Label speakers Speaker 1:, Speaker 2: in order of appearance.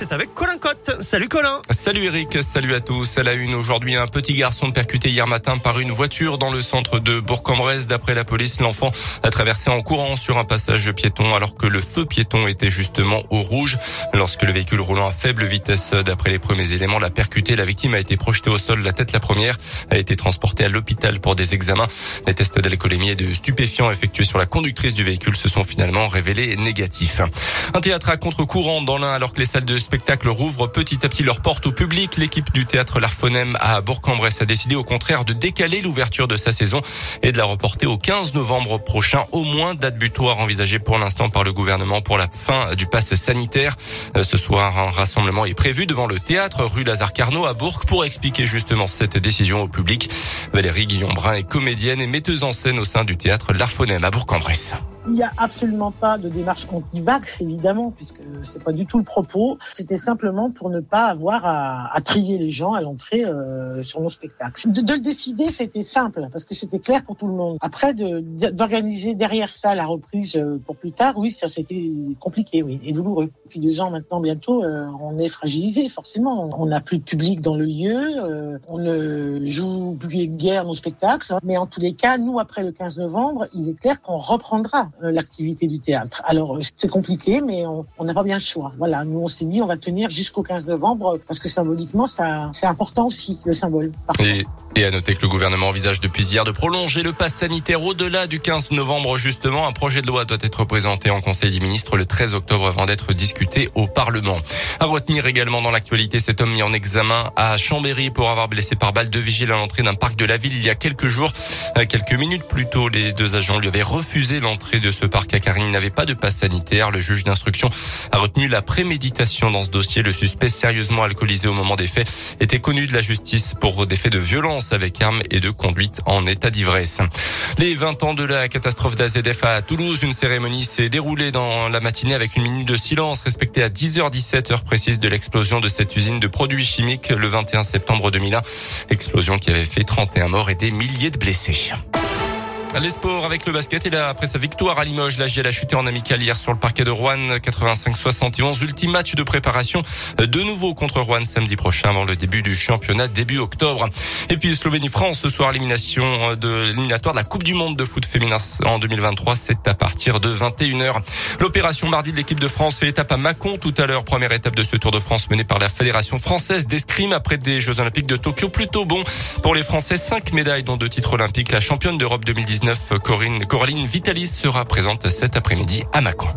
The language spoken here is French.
Speaker 1: C'est avec Colin Cotte. Salut Colin.
Speaker 2: Salut Eric, salut à tous. À la une aujourd'hui, un petit garçon percuté hier matin par une voiture dans le centre de Bourg-en-Bresse. D'après la police, l'enfant a traversé en courant sur un passage piéton alors que le feu piéton était justement au rouge. Lorsque le véhicule roulant à faible vitesse, d'après les premiers éléments, l'a percuté. La victime a été projetée au sol, la tête la première, a été transportée à l'hôpital pour des examens. Les tests d'alcoolémie et de stupéfiants effectués sur la conductrice du véhicule se sont finalement révélés négatifs. Un théâtre à contre-courant dans l'un alors que les salles de spectacle rouvre petit à petit leurs portes au public. L'équipe du théâtre L'Arfonème à Bourg-en-Bresse a décidé au contraire de décaler l'ouverture de sa saison et de la reporter au 15 novembre prochain, au moins date butoir envisagée pour l'instant par le gouvernement pour la fin du pass sanitaire. Euh, ce soir, un rassemblement est prévu devant le théâtre rue Lazare Carnot à Bourg pour expliquer justement cette décision au public. Valérie Guillaume-Brun est comédienne et metteuse en scène au sein du théâtre L'Arfonème à Bourg-en-Bresse.
Speaker 3: Il n'y a absolument pas de démarche anti-vax, évidemment, puisque c'est pas du tout le propos. C'était simplement pour ne pas avoir à, à trier les gens à l'entrée euh, sur nos spectacles. De, de le décider, c'était simple, parce que c'était clair pour tout le monde. Après, d'organiser de, derrière ça la reprise euh, pour plus tard, oui, ça c'était compliqué, oui, et douloureux. Depuis deux ans maintenant, bientôt, euh, on est fragilisé, forcément. On n'a plus de public dans le lieu, euh, on ne joue plus guère nos spectacles, mais en tous les cas, nous, après le 15 novembre, il est clair qu'on reprendra euh, l'activité du théâtre. Alors euh, c'est compliqué, mais on n'a pas bien le choix. Voilà, nous on s'est dit on va tenir jusqu'au 15 novembre parce que symboliquement ça c'est important aussi le symbole.
Speaker 2: Et, et à noter que le gouvernement envisage depuis hier de prolonger le pass sanitaire au-delà du 15 novembre justement. Un projet de loi doit être présenté en Conseil des ministres le 13 octobre avant d'être discuté au Parlement. À retenir également dans l'actualité cet homme mis en examen à Chambéry pour avoir blessé par balle de vigile à l'entrée d'un parc de la ville il y a quelques jours. Euh, quelques minutes plus tôt, les deux agents lui avaient refusé l'entrée de ce parc il n'avait pas de passe sanitaire. Le juge d'instruction a retenu la préméditation dans ce dossier. Le suspect sérieusement alcoolisé au moment des faits était connu de la justice pour des faits de violence avec arme et de conduite en état d'ivresse. Les 20 ans de la catastrophe d'AZF à Toulouse, une cérémonie s'est déroulée dans la matinée avec une minute de silence respectée à 10h17 heure précise de l'explosion de cette usine de produits chimiques le 21 septembre 2001. Explosion qui avait fait 31 morts et des milliers de blessés. Les sports avec le basket et là, après sa victoire à Limoges, la GL a chuté en amical hier sur le parquet de Rouen 85-71. Ultime match de préparation de nouveau contre Rouen samedi prochain avant le début du championnat début octobre. Et puis Slovénie-France ce soir élimination de l'éliminatoire de la Coupe du monde de foot féminin en 2023, c'est à partir de 21h. L'opération mardi de l'équipe de France fait étape à Mâcon tout à l'heure, première étape de ce Tour de France mené par la Fédération française d'escrime après des Jeux olympiques de Tokyo plutôt bon pour les Français, cinq médailles dont deux titres olympiques, la championne d'Europe 2019 Corinne, Coraline Vitalis sera présente cet après-midi à Mâcon.